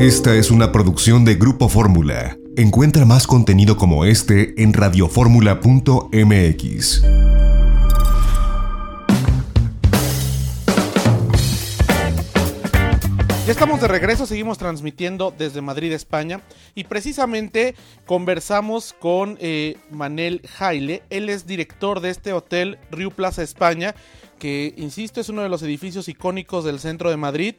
Esta es una producción de Grupo Fórmula. Encuentra más contenido como este en radioformula.mx. Ya estamos de regreso, seguimos transmitiendo desde Madrid, España, y precisamente conversamos con eh, Manel Jaile. Él es director de este hotel Rio Plaza España, que, insisto, es uno de los edificios icónicos del centro de Madrid.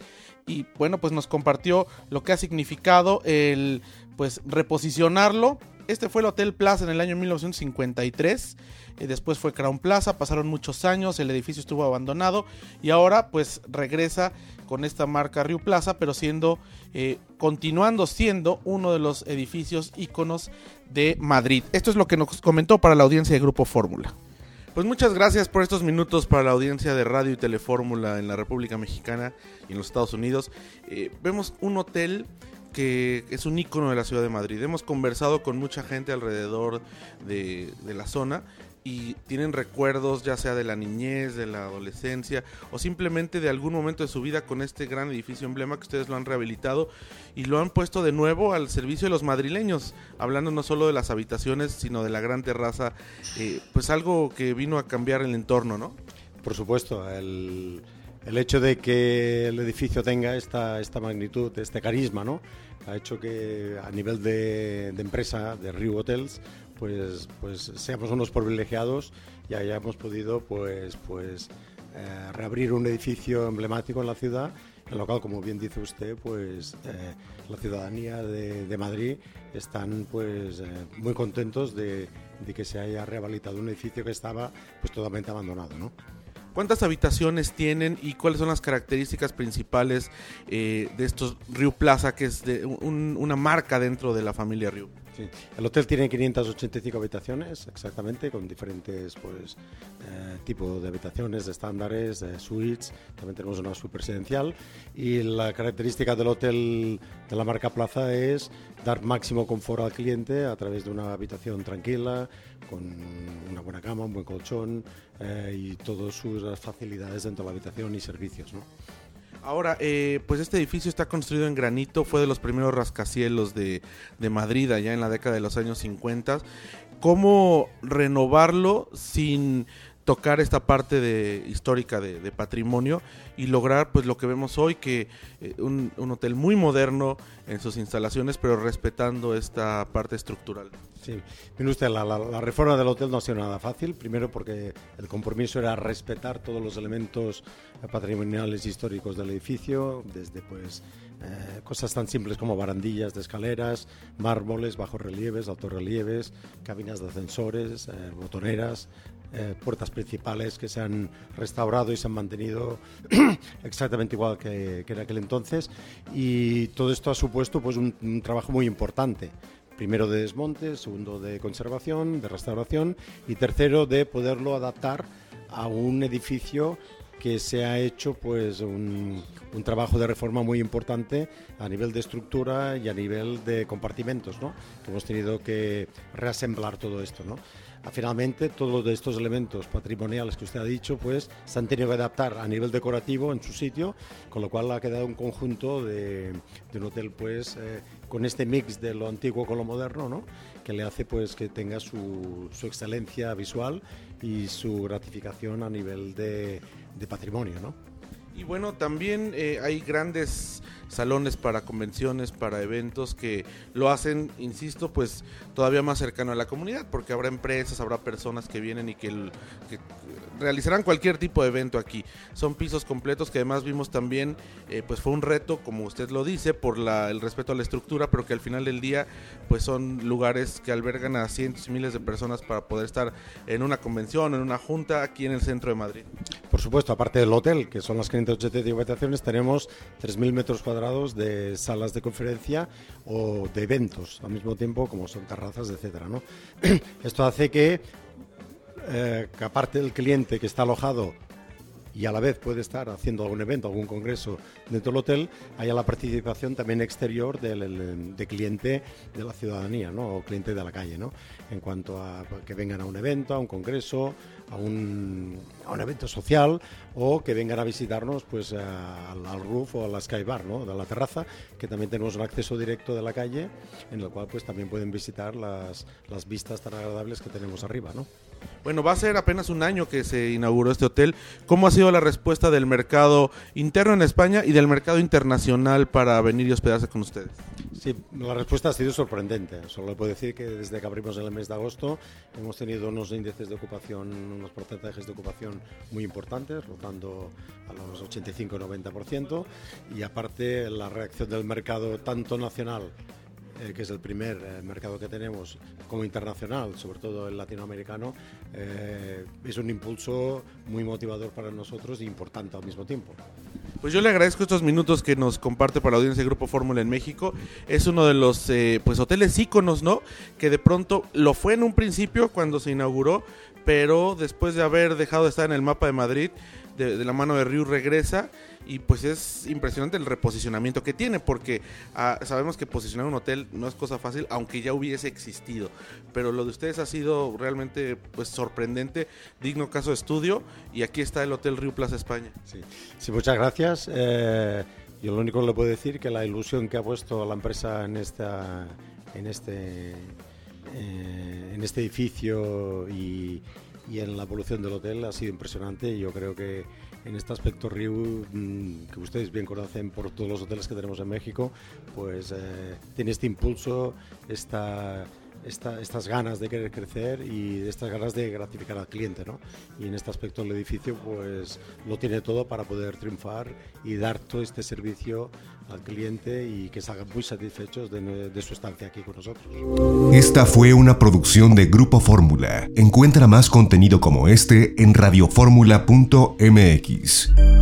Y bueno, pues nos compartió lo que ha significado el pues reposicionarlo. Este fue el Hotel Plaza en el año 1953. y después fue Crown Plaza. Pasaron muchos años. El edificio estuvo abandonado. Y ahora pues regresa con esta marca Rio Plaza. Pero siendo, eh, continuando siendo uno de los edificios íconos de Madrid. Esto es lo que nos comentó para la audiencia de Grupo Fórmula. Pues muchas gracias por estos minutos para la audiencia de Radio y Telefórmula en la República Mexicana y en los Estados Unidos. Eh, vemos un hotel que es un ícono de la ciudad de Madrid. Hemos conversado con mucha gente alrededor de, de la zona y tienen recuerdos ya sea de la niñez, de la adolescencia o simplemente de algún momento de su vida con este gran edificio emblema que ustedes lo han rehabilitado y lo han puesto de nuevo al servicio de los madrileños, hablando no solo de las habitaciones, sino de la gran terraza, eh, pues algo que vino a cambiar el entorno, ¿no? Por supuesto, el, el hecho de que el edificio tenga esta, esta magnitud, este carisma, ¿no? Ha hecho que a nivel de, empresa, de Rio Hotels, pues, pues seamos unos privilegiados y hayamos podido pues, pues eh, reabrir un edificio emblemático en la ciudad, en lo cual, como bien dice usted, pues eh, la ciudadanía de, de, Madrid están pues eh, muy contentos de, de, que se haya rehabilitado un edificio que estaba pues totalmente abandonado, ¿no? ¿Cuántas habitaciones tienen y cuáles son las características principales eh, de estos Rio Plaza, que es de un, una marca dentro de la familia Rio? Sí. El hotel tiene 585 habitaciones, exactamente, con diferentes pues, eh, tipos de habitaciones, de estándares, suites. También tenemos una suite presidencial. Y la característica del hotel de la marca Plaza es dar máximo confort al cliente a través de una habitación tranquila, con una buena cama, un buen colchón eh, y todas sus facilidades dentro de la habitación y servicios. ¿no? Ahora, eh, pues este edificio está construido en granito, fue de los primeros rascacielos de, de, Madrid allá en la década de los años 50. ¿Cómo renovarlo sin tocar esta parte de, histórica de, patrimonio y lograr pues lo que vemos hoy, que eh, un, un, hotel muy moderno en sus instalaciones, pero respetando esta parte estructural? Sí, mire usted, la, reforma del hotel no ha sido nada fácil, primero porque el compromiso era respetar todos los elementos patrimoniales históricos del edificio, desde pues eh, cosas tan simples como barandillas de escaleras, mármoles, bajos relieves, altos relieves, cabinas de ascensores, eh, botoneras, eh, puertas principales que se han restaurado y se han mantenido exactamente igual que, que, en aquel entonces. Y todo esto ha supuesto pues un trabajo muy importante primero de desmonte, segundo de conservación, de restauración y tercero de poderlo adaptar a un edificio que se ha hecho pues un, un, trabajo de reforma muy importante a nivel de estructura y a nivel de compartimentos, ¿no? Que hemos tenido que reasemblar todo esto, ¿no? Finalmente, todos estos elementos patrimoniales que usted ha dicho, pues se han tenido que adaptar a nivel decorativo en su sitio, con lo cual ha quedado un conjunto de, de un hotel, pues, eh, con este mix de lo antiguo con lo moderno, ¿no? Que le hace, pues, que tenga su, su excelencia visual y su gratificación a nivel de, de patrimonio, ¿no? Y bueno, también eh, hay grandes salones para convenciones, para eventos que lo hacen, insisto, pues todavía más cercano a la comunidad, porque habrá empresas, habrá personas que vienen y que, que realizarán cualquier tipo de evento aquí. Son pisos completos que además vimos también, eh, pues fue un reto, como usted lo dice, por la, el respeto a la estructura, pero que al final del día, pues son lugares que albergan a cientos y miles de personas para poder estar en una convención, en una junta aquí en el centro de Madrid. Supuesto, aparte del hotel, que son las 580 habitaciones, tenemos 3.000 metros cuadrados de salas de conferencia o de eventos al mismo tiempo, como son terrazas, etcétera. Esto hace eh, que aparte del cliente que está alojado y a la vez puede estar haciendo algún evento, algún congreso dentro del hotel, haya la participación también exterior del de cliente de la ciudadanía, ¿no? O cliente de la calle, ¿no? En cuanto a que vengan a un evento, a un congreso, a un, a un evento social o que vengan a visitarnos pues al, al, roof o a la sky bar, ¿no? De la terraza, que también tenemos un acceso directo de la calle en el cual pues también pueden visitar las, las vistas tan agradables que tenemos arriba, ¿no? Bueno, va a ser apenas un año que se inauguró este hotel. ¿Cómo ha sido la respuesta del mercado interno en España y del mercado internacional para venir y hospedarse con ustedes? Sí, la respuesta ha sido sorprendente. Solo puedo decir que desde que abrimos en el mes de agosto hemos tenido unos índices de ocupación, unos porcentajes de ocupación muy importantes, rotando a los 85-90%. Y aparte la reacción del mercado tanto nacional eh, que es el primer eh, mercado que tenemos como internacional, sobre todo el latinoamericano, eh, es un impulso muy motivador para nosotros e importante al mismo tiempo. Pues yo le agradezco estos minutos que nos comparte para la audiencia del Grupo Fórmula en México. Es uno de los pues hoteles íconos, ¿no? Que de pronto lo fue en un principio cuando se inauguró, pero después de haber dejado de estar en el mapa de Madrid, de, la mano de Río regresa y pues es impresionante el reposicionamiento que tiene porque ah, sabemos que posicionar un hotel no es cosa fácil aunque ya hubiese existido pero lo de ustedes ha sido realmente pues sorprendente digno caso de estudio y aquí está el Hotel Río Plaza España. Sí, sí muchas gracias. Eh, yo lo único que le puedo decir que la ilusión que ha puesto la empresa en esta en este eh, en este edificio y, y en la evolución del hotel ha sido impresionante. Yo creo que en este aspecto Riu, mm, que ustedes bien conocen por todos los hoteles que tenemos en México, pues eh, tiene este impulso, esta, esta, estas ganas de querer crecer y estas ganas de gratificar al cliente, ¿no? Y en este aspecto el edificio pues lo tiene todo para poder triunfar y dar todo este servicio al cliente y que salgan muy satisfechos de, de su estancia aquí con nosotros. Esta fue una producción de Grupo Fórmula. Encuentra más contenido como este en radioformula.mx.